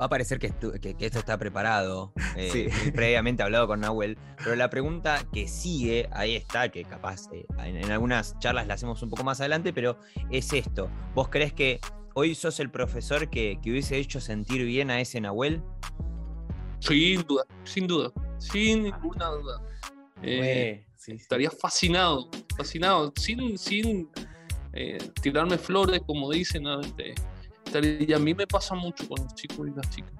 Va a parecer que, esto está preparado, eh, previamente hablado con Nahuel, pero la pregunta que sigue, ahí está, que capaz eh, en, algunas charlas la hacemos un poco más adelante, pero es esto. ¿Vos crees que hoy sos el profesor que, hubiese hecho sentir bien a ese Nahuel? Sin duda, sin duda, sin ah. ninguna duda. Eh, estaría fascinado, fascinado, sin, sin tirarme flores, como dicen. Este, y a mí me pasa mucho con los chicos y las chicas.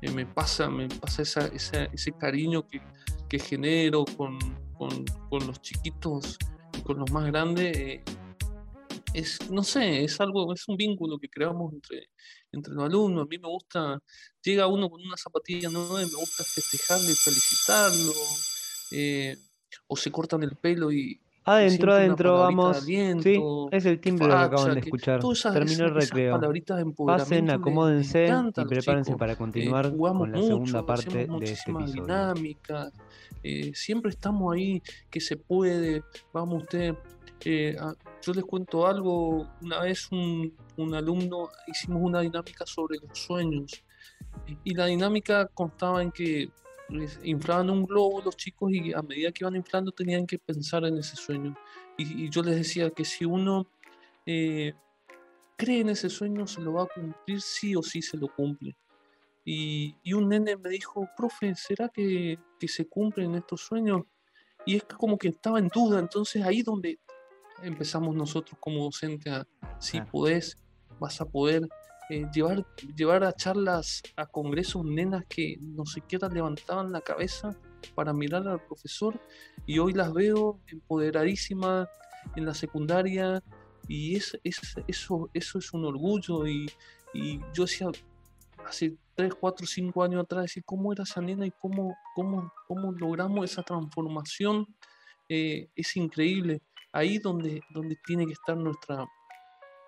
Eh, me pasa, me pasa esa, ese cariño que, que genero con, con, los chiquitos y con los más grandes. Eh, es, no sé, es algo, es un vínculo que creamos entre, entre los alumnos. A mí me gusta, llega uno con una zapatilla nueva y me gusta festejarle, felicitarlo. Eh, o se cortan el pelo y, Adentro, adentro, vamos. sí, es el timbre que acaban de escuchar. Terminó el recreo. Pasen, acomódense y prepárense para continuar con la segunda parte de este episodio. Dinámica, eh, siempre estamos ahí, que se puede. Vamos usted. Eh, yo les cuento algo. Una vez un, un alumno hicimos una dinámica sobre los sueños. Y la dinámica constaba en que inflaban un globo los chicos y a medida que iban inflando tenían que pensar en ese sueño. Y, yo les decía que si uno eh, cree en ese sueño, se lo va a cumplir, sí o sí se lo cumple. Y, un nene me dijo, profe, ¿será que, que, se cumplen estos sueños? Y es como que estaba en duda, entonces ahí donde empezamos nosotros como docentes a, si podés, vas a poder eh, llevar, llevar a charlas, a congresos, nenas que no siquiera levantaban la cabeza para mirar al profesor y hoy las veo empoderadísimas en la secundaria y es, es, eso, eso es un orgullo y, y, yo decía hace 3, 4, 5 años atrás decir cómo era esa nena y cómo, cómo, cómo logramos esa transformación eh, es increíble. Ahí donde, donde tiene que estar nuestra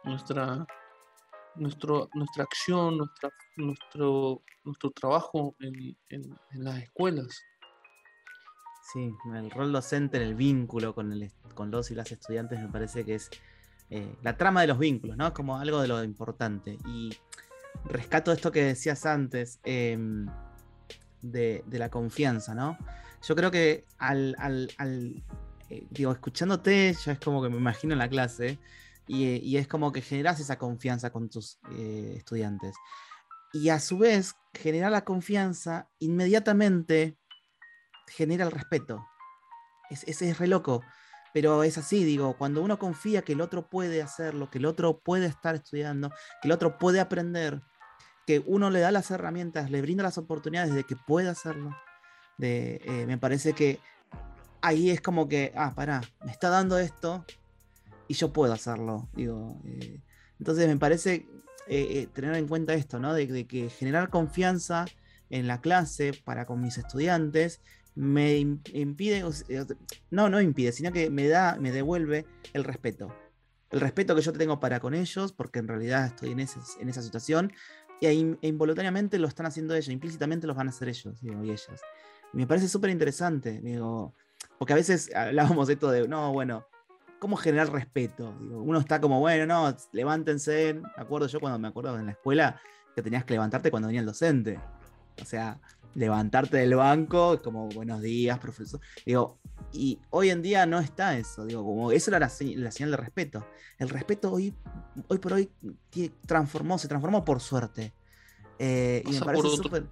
nuestra nuestro, nuestra acción, nuestra, nuestro, nuestro trabajo en, en, las escuelas. Sí, el rol docente en el vínculo con, el, con los y las estudiantes me parece que es eh, la trama de los vínculos, ¿no? Como algo de lo importante. Y rescato esto que decías antes em, de, de, la confianza, ¿no? Yo creo que al, al, al eh, digo, escuchándote, ya es como que me imagino en la clase, y, es como que generas esa confianza con tus eh, estudiantes. Y a su vez, generar la confianza inmediatamente genera el respeto. Ese es, re loco, pero es así, digo, cuando uno confía que el otro puede hacerlo, que el otro puede estar estudiando, que el otro puede aprender, que uno le da las herramientas, le brinda las oportunidades de que pueda hacerlo, de, eh, me parece que ahí es como que, ah, pará, me está dando esto, y yo puedo hacerlo. Digo, eh, entonces me parece eh, eh, tener en cuenta esto, ¿no? De, que generar confianza en la clase para con mis estudiantes me impide, no, no impide, sino que me da, me devuelve el respeto. El respeto que yo tengo para con ellos, porque en realidad estoy en, en esa situación, y e involuntariamente lo están haciendo ellos, implícitamente los van a hacer ellos, digo, y ellas. me parece súper interesante, digo, porque a veces hablábamos de esto de, no, bueno, cómo generar respeto. uno está como, bueno, no, levántense. Me acuerdo yo cuando me acuerdo en la escuela que tenías que levantarte cuando venía el docente. O sea, levantarte del banco, como buenos días, profesor. Digo, y hoy en día no está eso. Digo, como eso era la, señal de respeto. El respeto hoy, hoy por hoy transformó, se transformó por suerte. Eh, y me parece súper.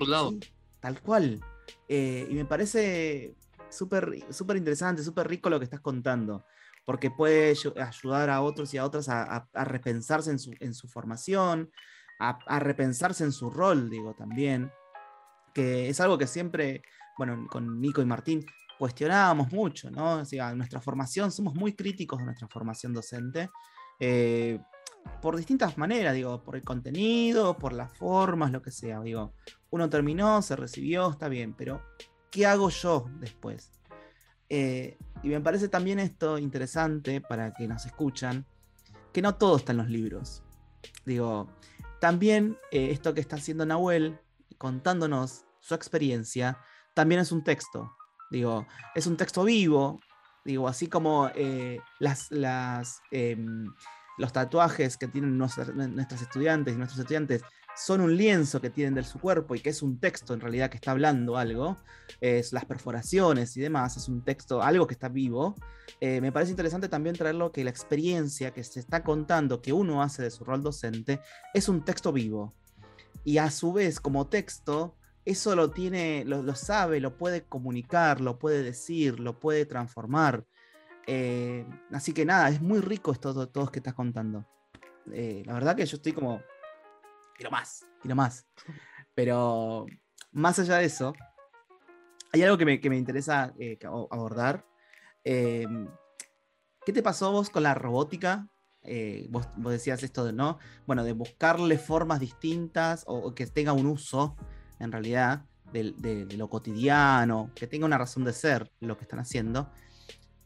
tal cual. Eh, y me parece súper interesante, súper rico lo que estás contando porque puede ayudar a otros y a otras a, repensarse en su, formación, a, repensarse en su rol, digo, también, que es algo que siempre, bueno, con Nico y Martín cuestionábamos mucho, ¿no? O sea, nuestra formación, somos muy críticos de nuestra formación docente, eh, por distintas maneras, digo, por el contenido, por las formas, lo que sea, digo, uno terminó, se recibió, está bien, pero ¿qué hago yo después? Eh, y me parece también esto interesante para que nos escuchan, que no todo está en los libros. Digo, también eh, esto que está haciendo Nahuel, contándonos su experiencia, también es un texto. Digo, es un texto vivo. Digo, así como eh, las, em, los tatuajes que tienen nuestras, nuestras estudiantes y nuestros estudiantes son un lienzo que tienen de su cuerpo y que es un texto en realidad que está hablando algo, es las perforaciones y demás, es un texto, algo que está vivo, eh, me parece interesante también traerlo que la experiencia que se está contando que uno hace de su rol docente es un texto vivo. Y a su vez, como texto, eso lo tiene, lo, sabe, lo puede comunicar, lo puede decir, lo puede transformar. Eh, así que nada, es muy rico esto todo, todo que estás contando. Eh, la verdad que yo estoy como quiero más, quiero más. Pero más allá de eso, hay algo que me, interesa eh, abordar. Em, ¿Qué te pasó vos con la robótica? Eh, vos, decías esto de no, bueno, de buscarle formas distintas o, que tenga un uso en realidad de, lo cotidiano, que tenga una razón de ser lo que están haciendo.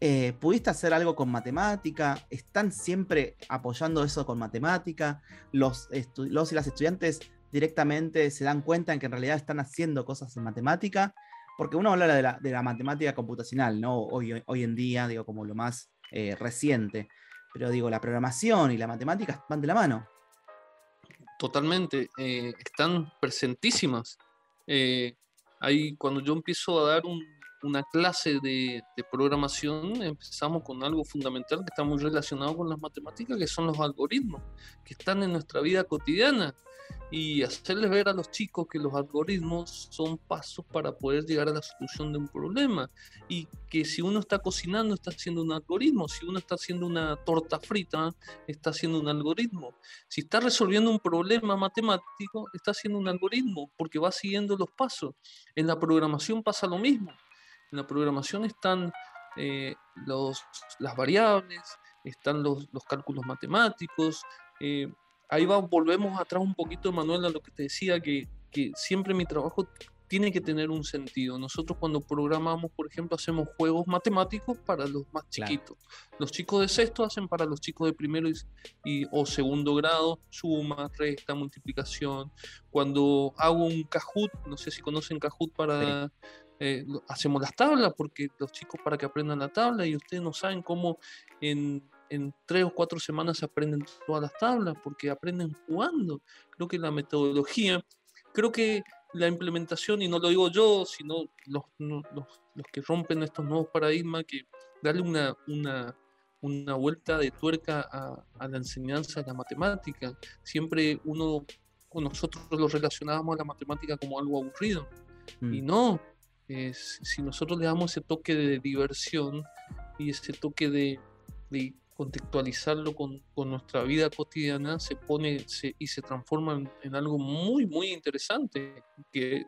Eh, ¿Pudiste hacer algo con matemática? ¿Están siempre apoyando eso con matemática? ¿Los, los y las estudiantes directamente se dan cuenta en que en realidad están haciendo cosas en matemática? Porque uno habla de la, de la matemática computacional, ¿no? Hoy, hoy, en día, digo, como lo más eh, reciente. Pero digo, la programación y la matemática van de la mano. Totalmente, eh, están presentísimas. ahí cuando yo empiezo a dar un, una clase de, programación, empezamos con algo fundamental que está muy relacionado con las matemáticas, que son los algoritmos, que están en nuestra vida cotidiana. Y hacerles ver a los chicos que los algoritmos son pasos para poder llegar a la solución de un problema. Y que si uno está cocinando, está haciendo un algoritmo. Si uno está haciendo una torta frita, está haciendo un algoritmo. Si está resolviendo un problema matemático, está haciendo un algoritmo, porque va siguiendo los pasos. En la programación pasa lo mismo en la programación están eh, los, las variables, están los, cálculos matemáticos. Eh, ahí va, volvemos atrás un poquito, Manuel, a lo que te decía, que, siempre mi trabajo tiene que tener un sentido. Nosotros cuando programamos, por ejemplo, hacemos juegos matemáticos para los más chiquitos. Los chicos de sexto hacen para los chicos de primero y, o segundo grado, suma, resta, multiplicación. Cuando hago un Kahoot, no sé si conocen Kahoot para... Eh, hacemos las tablas, porque los chicos para que aprendan la tabla y ustedes no saben cómo en, en tres o cuatro semanas se aprenden todas las tablas, porque aprenden jugando. Creo que la metodología, creo que la implementación, y no lo digo yo, sino los, los, los que rompen estos nuevos paradigmas, que darle una, una, una vuelta de tuerca a, a, la enseñanza de la matemática. Siempre uno, nosotros lo relacionábamos a la matemática como algo aburrido. Y mm. No, si nosotros le damos ese toque de diversión y ese toque de, contextualizarlo con, nuestra vida cotidiana, se pone y se transforma en, algo muy, muy interesante, que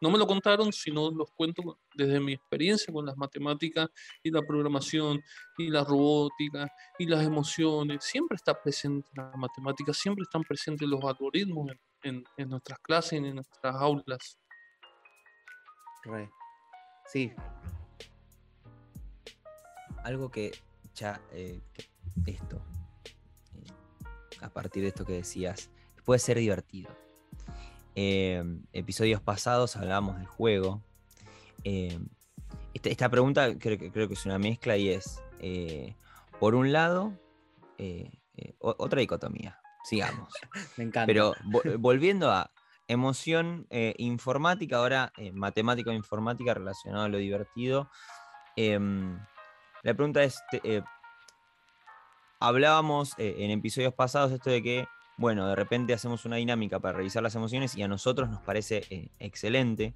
no me lo contaron, sino los cuento desde mi experiencia con las matemáticas y la programación y la robótica y las emociones. Siempre está presente la matemática, siempre están presentes los algoritmos en, en nuestras clases, en nuestras aulas. Sí. Algo que ya. Eh, esto. Eh, a partir de esto que decías. Puede ser divertido. Em, episodios pasados hablábamos del juego. Em, esta, pregunta creo, creo, que es una mezcla y es. Eh, por un lado. otra dicotomía. Sigamos. Me encanta. Pero volviendo a emoción eh, informática, ahora eh, matemática o informática relacionado a lo divertido. Em, la pregunta es, eh, hablábamos en episodios pasados esto de que, bueno, de repente hacemos una dinámica para revisar las emociones y a nosotros nos parece excelente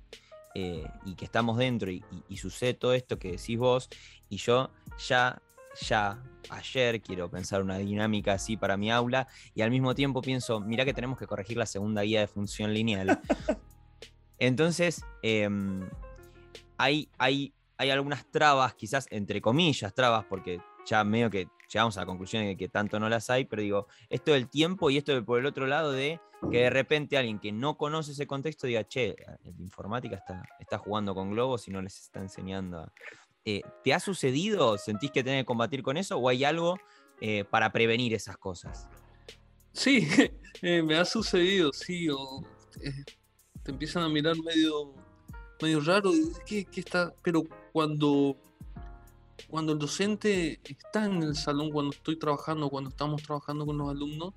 y que estamos dentro y, y sucede todo esto que decís vos y yo ya ya ayer quiero pensar una dinámica así para mi aula y al mismo tiempo pienso, mira que tenemos que corregir la segunda guía de función lineal. Entonces, em, hay, hay, hay algunas trabas, quizás entre comillas trabas, porque ya medio que llegamos a la conclusión de que tanto no las hay, pero digo, esto del tiempo y esto por el otro lado de que de repente alguien que no conoce ese contexto diga, che, el informática está, está jugando con globos y no les está enseñando a, eh, ¿te ha sucedido? ¿Sentís que tenés que combatir con eso o hay algo eh, para prevenir esas cosas? Sí, eh, me ha sucedido, sí. te empiezan a mirar medio, medio raro, ¿qué, está? Pero cuando, cuando el docente está en el salón, cuando estoy trabajando, cuando estamos trabajando con los alumnos,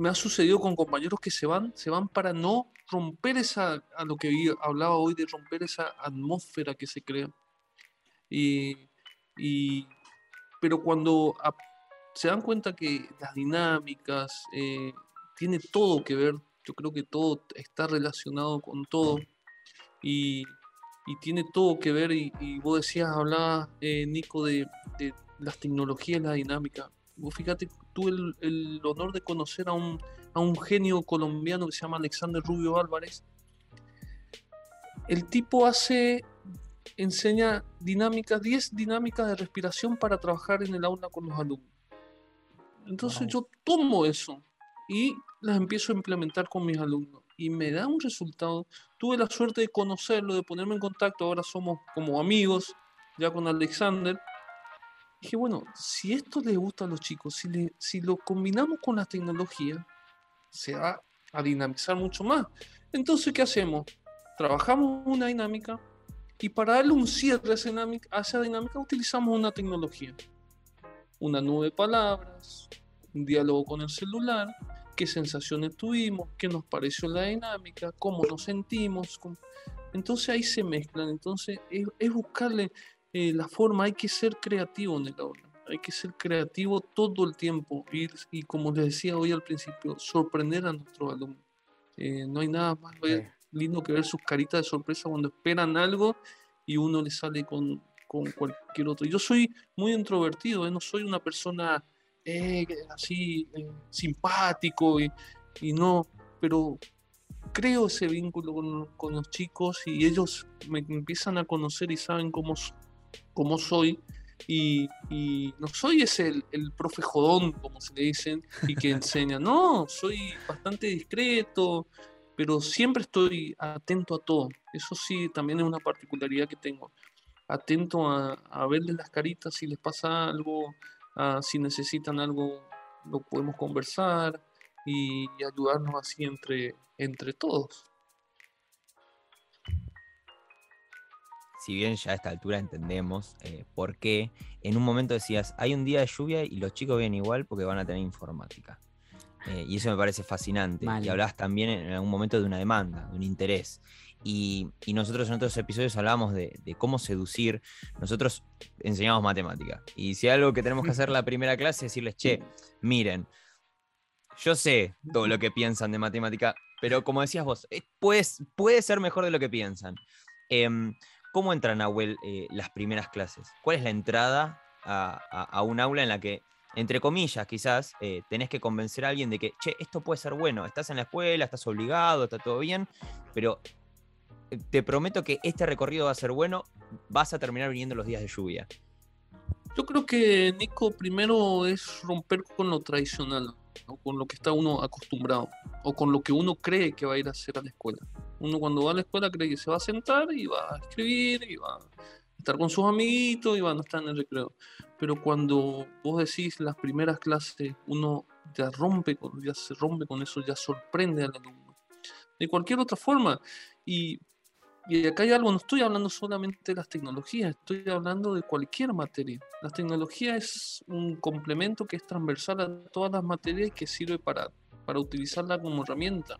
me ha sucedido con compañeros que se van, se van para no romper esa, a lo que hablaba hoy, de romper esa atmósfera que se crea. Y, pero cuando se dan cuenta que las dinámicas eh, tiene todo que ver, yo creo que todo está relacionado con todo y, tiene todo que ver, y, vos decías, hablaba eh, Nico de, de, las tecnologías y la dinámica. Vos fíjate, tuve el, honor de conocer a un, a un genio colombiano que se llama Alexander Rubio Álvarez. El tipo hace enseña dinámicas, 10 dinámicas de respiración para trabajar en el aula con los alumnos. Entonces yo tomo eso y las empiezo a implementar con mis alumnos y me da un resultado. Tuve la suerte de conocerlo, de ponerme en contacto, ahora somos como amigos ya con Alexander. Dije, bueno, si esto les gusta a los chicos, si, si lo combinamos con la tecnología, se va a dinamizar mucho más. Entonces, ¿qué hacemos? Trabajamos una dinámica, y para darle un cierre a esa dinámica, utilizamos una tecnología. Una nube de palabras, un diálogo con el celular, qué sensaciones tuvimos, qué nos pareció la dinámica, cómo nos sentimos. Entonces ahí se mezclan. Entonces es, buscarle eh, la forma, hay que ser creativo en el aula. Hay que ser creativo todo el tiempo y, y como les decía hoy al principio, sorprender a nuestros alumnos. Eh, no hay nada más lindo que ver sus caritas de sorpresa cuando esperan algo y uno le sale con, con cualquier otro. Yo soy muy introvertido, ¿eh? no soy una persona así simpático y, y, no, pero creo ese vínculo con, con, los chicos y ellos me empiezan a conocer y saben cómo, cómo soy. Y, y, no soy ese el, el, profe jodón, como se le dicen, y que enseña. No, soy bastante discreto, pero siempre estoy atento a todo. Eso sí, también es una particularidad que tengo. Atento a, a verles las caritas si les pasa algo, si necesitan algo, lo podemos conversar y, ayudarnos así entre, entre todos. Si bien ya a esta altura entendemos eh, por qué, en un momento decías, hay un día de lluvia y los chicos vienen igual porque van a tener informática. Eh, y eso me parece fascinante. Y hablabas también en algún momento de una demanda, de un interés. Y, nosotros en otros episodios hablábamos de, cómo seducir. Nosotros enseñamos matemática. Y si hay algo que tenemos que hacer la primera clase es decirles, che, miren, yo sé todo lo que piensan de matemática, pero como decías vos, eh, puede, ser mejor de lo que piensan. Em, ¿Cómo entran, Nahuel, eh, las primeras clases? ¿Cuál es la entrada a un aula en la que entre comillas, quizás, eh, tenés que convencer a alguien de que, che, esto puede ser bueno, estás en la escuela, estás obligado, está todo bien, pero eh, te prometo que este recorrido va a ser bueno, vas a terminar viniendo los días de lluvia. Yo creo que, Nico, primero es romper con lo tradicional, con lo que está uno acostumbrado, o con lo que uno cree que va a ir a hacer a la escuela. Uno cuando va a la escuela cree que se va a sentar y va a escribir y va a estar con sus amiguitos y van a estar en el recreo pero cuando vos decís las primeras clases, uno ya rompe, ya se rompe con eso, ya sorprende al alumno. De cualquier otra forma. Y, y acá hay algo, no estoy hablando solamente de las tecnologías, estoy hablando de cualquier materia. La tecnología es un complemento que es transversal a todas las materias y que sirve para, para utilizarla como herramienta.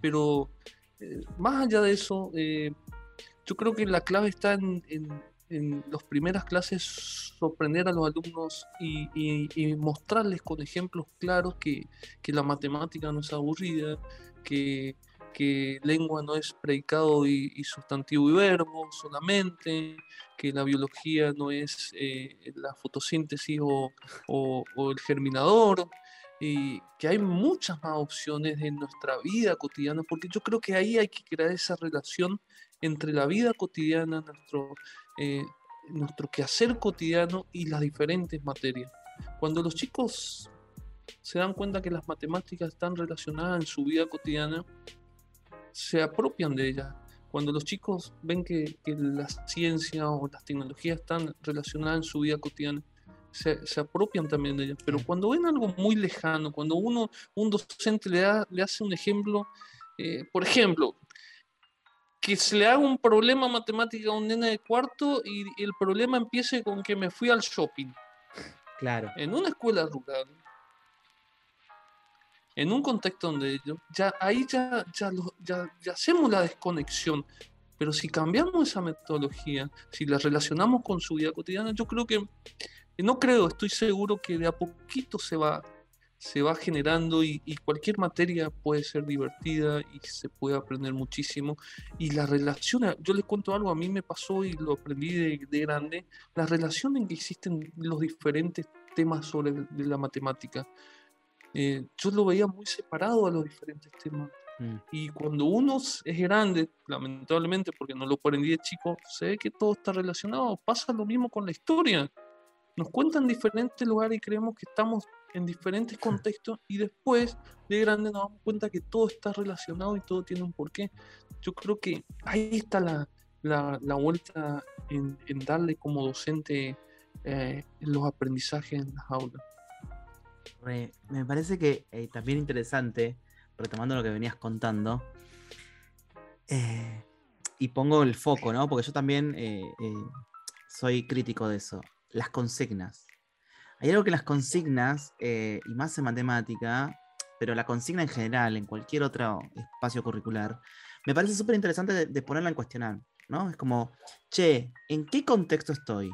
Pero eh, más allá de eso, eh, yo creo que la clave está en, en las primeras clases sorprender a los alumnos y, mostrarles con ejemplos claros que, la matemática no es aburrida, que, lengua no es predicado y, sustantivo y verbo solamente, que la biología no es eh, la fotosíntesis o, el germinador, y que hay muchas más opciones en nuestra vida cotidiana, porque yo creo que ahí hay que crear esa relación entre la vida cotidiana, nuestro, eh, nuestro quehacer cotidiano y las diferentes materias. Cuando los chicos se dan cuenta que las matemáticas están relacionadas en su vida cotidiana, se apropian de ellas. Cuando los chicos ven que, la ciencia o las tecnologías están relacionadas en su vida cotidiana, se, apropian también de ellas. Pero cuando ven algo muy lejano, cuando uno, un docente le, da, le hace un ejemplo, eh, por ejemplo, que se le haga un problema matemático a un nene de cuarto y el problema empiece con que me fui al shopping. Claro. En una escuela rural, en un contexto donde ya ahí ya, ya, ya, ya hacemos la desconexión. Pero si cambiamos esa metodología, si la relacionamos con su vida cotidiana, yo creo que, no creo, estoy seguro que de a poquito se va, se va generando y, cualquier materia puede ser divertida y se puede aprender muchísimo. Y la relación, yo les cuento algo, a mí me pasó y lo aprendí de, grande, la relación en que existen los diferentes temas sobre la matemática. Eh, yo lo veía muy separado a los diferentes temas. Mm. Y cuando uno es grande, lamentablemente, porque no lo aprendí de chico, se ve que todo está relacionado. Pasa lo mismo con la historia. Nos cuentan diferentes lugares y creemos que estamos en diferentes contextos y después de grande nos damos cuenta que todo está relacionado y todo tiene un porqué. Yo creo que ahí está la, la, vuelta en, darle como docente eh, los aprendizajes en las aulas. Me parece que eh, también interesante, retomando lo que venías contando, eh, y pongo el foco, ¿no? Porque yo también soy crítico de eso. Las consignas. Hay algo que las consignas, y más en matemática, pero la consigna en general, en cualquier otro espacio curricular, me parece súper interesante de, de, ponerla en cuestionar, ¿no? Es como, che, ¿en qué contexto estoy?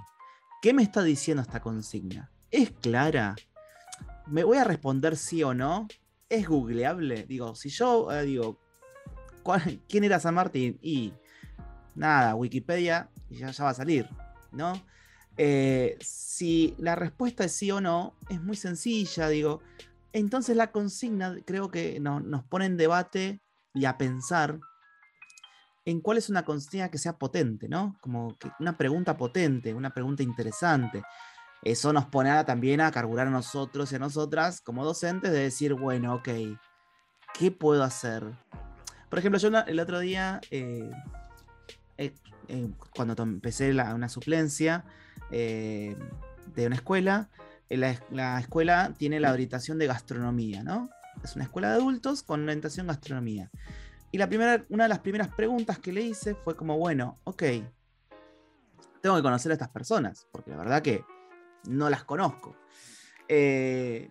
¿Qué me está diciendo esta consigna? ¿Es clara? ¿Me voy a responder sí o no? ¿Es googleable? Digo, si yo eh, digo, ¿quién era San Martín? Y nada, Wikipedia, y ya, va a salir, ¿no? Eh, si la respuesta es sí o no, es muy sencilla, digo. Entonces la consigna creo que nos pone en debate y a pensar en cuál es una consigna que sea potente, ¿no? Como que una pregunta potente, una pregunta interesante. Eso nos pone también a carburar a nosotros y a nosotras como docentes de decir, bueno, ok, ¿qué puedo hacer? Por ejemplo, yo el otro día, eh, eh, eh, cuando empecé una suplencia de una escuela, la, la, escuela tiene la orientación de gastronomía, ¿no? Es una escuela de adultos con orientación gastronomía. Y la primera, una de las primeras preguntas que le hice fue como, bueno, ok, tengo que conocer a estas personas, porque la verdad que no las conozco. Eh,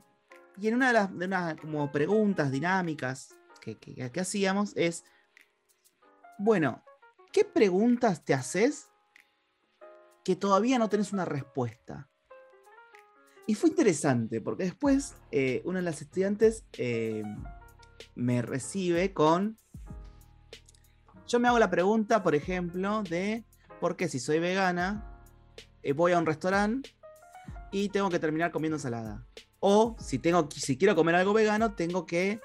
y en una de las de como preguntas dinámicas que, que, hacíamos es, bueno, ¿qué preguntas te haces que todavía no tenés una respuesta? Y fue interesante, porque después eh, una de las estudiantes eh, me recibe con... Yo me hago la pregunta, por ejemplo, de por qué si soy vegana, voy a un restaurante y tengo que terminar comiendo ensalada. O si, tengo, si quiero comer algo vegano, tengo que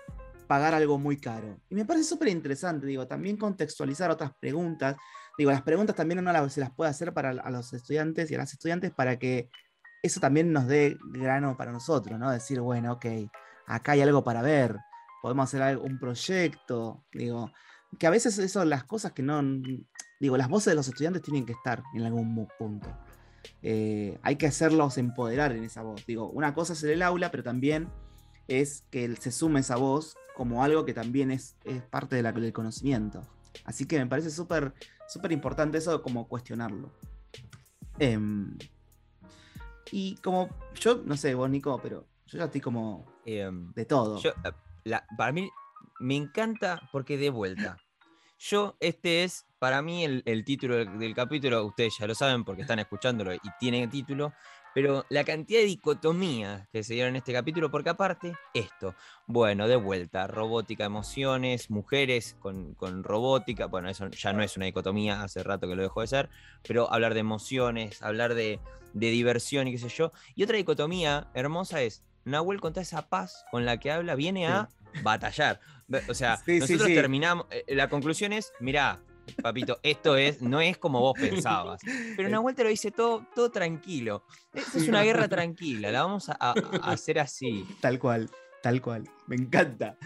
pagar algo muy caro. Y me parece súper interesante, digo, también contextualizar otras preguntas. Digo, las preguntas también uno se las puede hacer para a los estudiantes y a las estudiantes para que eso también nos dé grano para nosotros, ¿no? Decir, bueno, ok, acá hay algo para ver, podemos hacer algo, un proyecto, digo, que a veces eso, las cosas que no, digo, las voces de los estudiantes tienen que estar en algún punto. Eh, hay que hacerlos empoderar en esa voz. Digo, una cosa es el aula, pero también es que se sume esa voz como algo que también es, parte de la, del conocimiento. Así que me parece súper súper importante eso como cuestionarlo. Em, y como yo, no sé, vos Nico, pero yo ya estoy como em, de todo. Eh, para mí me encanta porque de vuelta. Yo, este es para mí el, título del, capítulo, ustedes ya lo saben porque están escuchándolo y tiene título, pero la cantidad de dicotomías que se dieron en este capítulo, porque aparte, esto, bueno, de vuelta, robótica, emociones, mujeres con, robótica, bueno, eso ya no es una dicotomía, hace rato que lo dejó de ser, pero hablar de emociones, hablar de, diversión y qué sé yo. Y otra dicotomía hermosa es, Nahuel con toda esa paz con la que habla viene a batallar. O sea, nosotros terminamos, eh, la conclusión es, mirá, papito, esto es, no es como vos pensabas. Pero Nahuel te lo dice todo, todo tranquilo. es una guerra tranquila, la vamos a, hacer así. Tal cual, tal cual. Me encanta.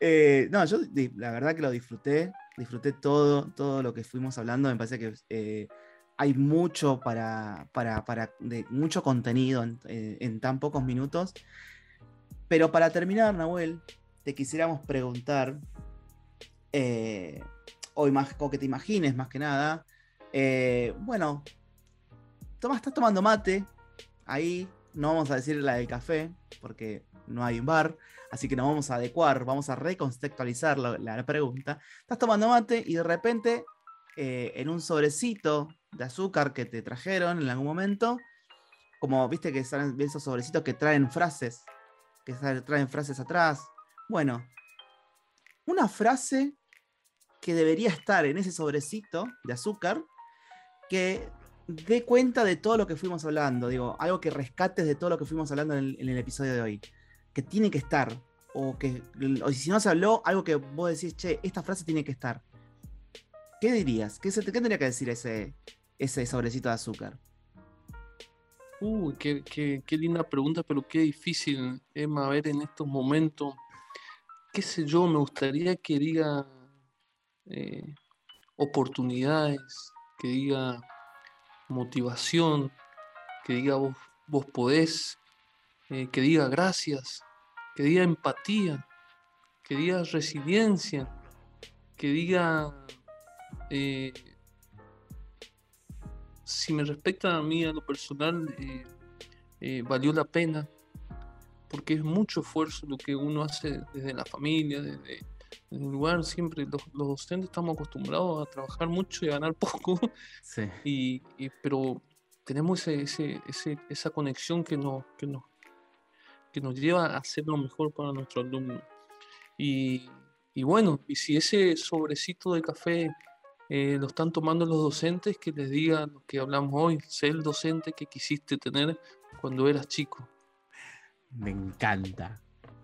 Eh, no, yo la verdad que lo disfruté, disfruté todo, todo lo que fuimos hablando. Me parece que eh, hay mucho para, para, de, mucho contenido en, eh, en, tan pocos minutos. Pero para terminar, Nahuel, te quisiéramos preguntar o, o que te imagines más que nada. Eh, bueno, estás tomando mate ahí no vamos a decir la del café, porque no hay un bar, así que nos vamos a adecuar, vamos a recontextualizar la, pregunta. Estás tomando mate y de repente eh, en un sobrecito de azúcar que te trajeron en algún momento, como viste que salen esos sobrecitos que traen frases, que traen frases atrás. Bueno, una frase que debería estar en ese sobrecito de azúcar que dé cuenta de todo lo que fuimos hablando, digo, algo que rescates de todo lo que fuimos hablando en el, episodio de hoy, que tiene que estar, o que, o si no se habló, algo que vos decís, che, esta frase tiene que estar. ¿Qué dirías? ¿Qué, qué tendría que decir ese, ese sobrecito de azúcar? Uy, qué, qué, linda pregunta, pero qué difícil, Emma, ver en estos momentos. Qué sé yo, me gustaría que diga eh, oportunidades, que diga motivación, que diga vos, vos podés, eh, que diga gracias, que diga empatía, que diga resiliencia, que diga, eh, si me respecta a mí a lo personal, eh, valió la pena, porque es mucho esfuerzo lo que uno hace desde la familia, desde, el lugar, siempre los, docentes estamos acostumbrados a trabajar mucho y a ganar poco, y, pero tenemos ese, esa conexión que nos, que, nos, que nos lleva a hacer lo mejor para nuestro alumno. Y, y bueno, y si ese sobrecito de café eh, lo están tomando los docentes, que les digan lo que hablamos hoy, sé el docente que quisiste tener cuando eras chico. Me encanta,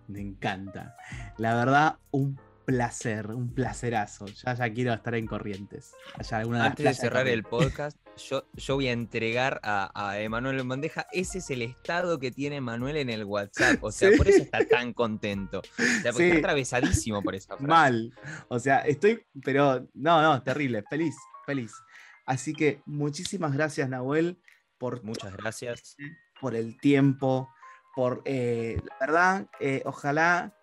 me encanta. La verdad, un placer, un placerazo. Ya, ya quiero estar en Corrientes. Antes de cerrar el podcast, yo, yo voy a entregar a, Emanuel en bandeja. Ese es el estado que tiene Manuel en el WhatsApp. O sea, por eso está tan contento. O sea, porque está atravesadísimo por esa frase. Mal. O sea, estoy, pero no, no, terrible. Feliz, feliz. Así que muchísimas gracias, Nahuel, por. Muchas gracias. Por el tiempo, por. Eh, la verdad, eh, ojalá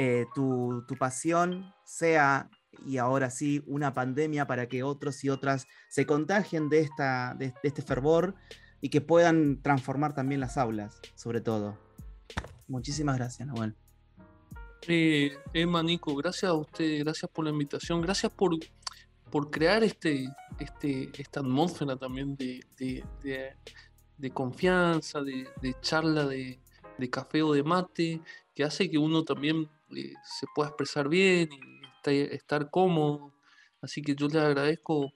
eh, tu, pasión sea, y ahora sí, una pandemia para que otros y otras se contagien de, esta, de, este fervor y que puedan transformar también las aulas, sobre todo. Muchísimas gracias, Nahuel. Eh, Emma, Nico, gracias a usted, gracias por la invitación, gracias por, por crear este, este, esta atmósfera también de, de, confianza, de, charla de, café o de mate, que hace que uno también se pueda expresar bien y estar cómodo. Así que yo les agradezco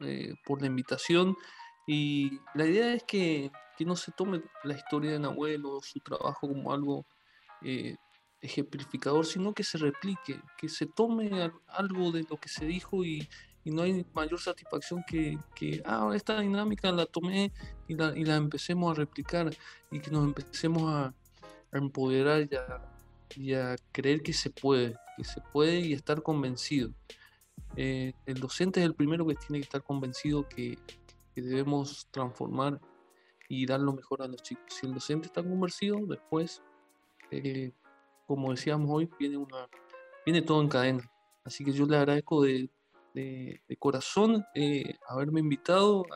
eh, por la invitación y la idea es que, no se tome la historia de Nahuel o su trabajo como algo eh, ejemplificador, sino que se replique, que se tome algo de lo que se dijo y, no hay mayor satisfacción que, que, ah, esta dinámica la tomé y la, y la empecemos a replicar y que nos empecemos a, a empoderar ya y a creer que se puede, que se puede y estar convencido. Eh, el docente es el primero que tiene que estar convencido que, debemos transformar y dar lo mejor a los chicos. Si el docente está convencido, después, eh, como decíamos hoy, viene, una, viene todo en cadena. Así que yo le agradezco de, corazón eh, haberme invitado.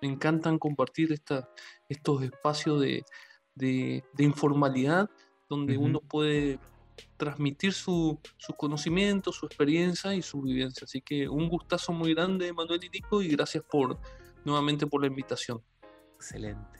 me encantan compartir esta, estos espacios de, de informalidad donde uno puede transmitir su, su, conocimiento, su experiencia y su vivencia. Así que un gustazo muy grande, Manuel y Nico, y gracias por nuevamente por la invitación. Excelente.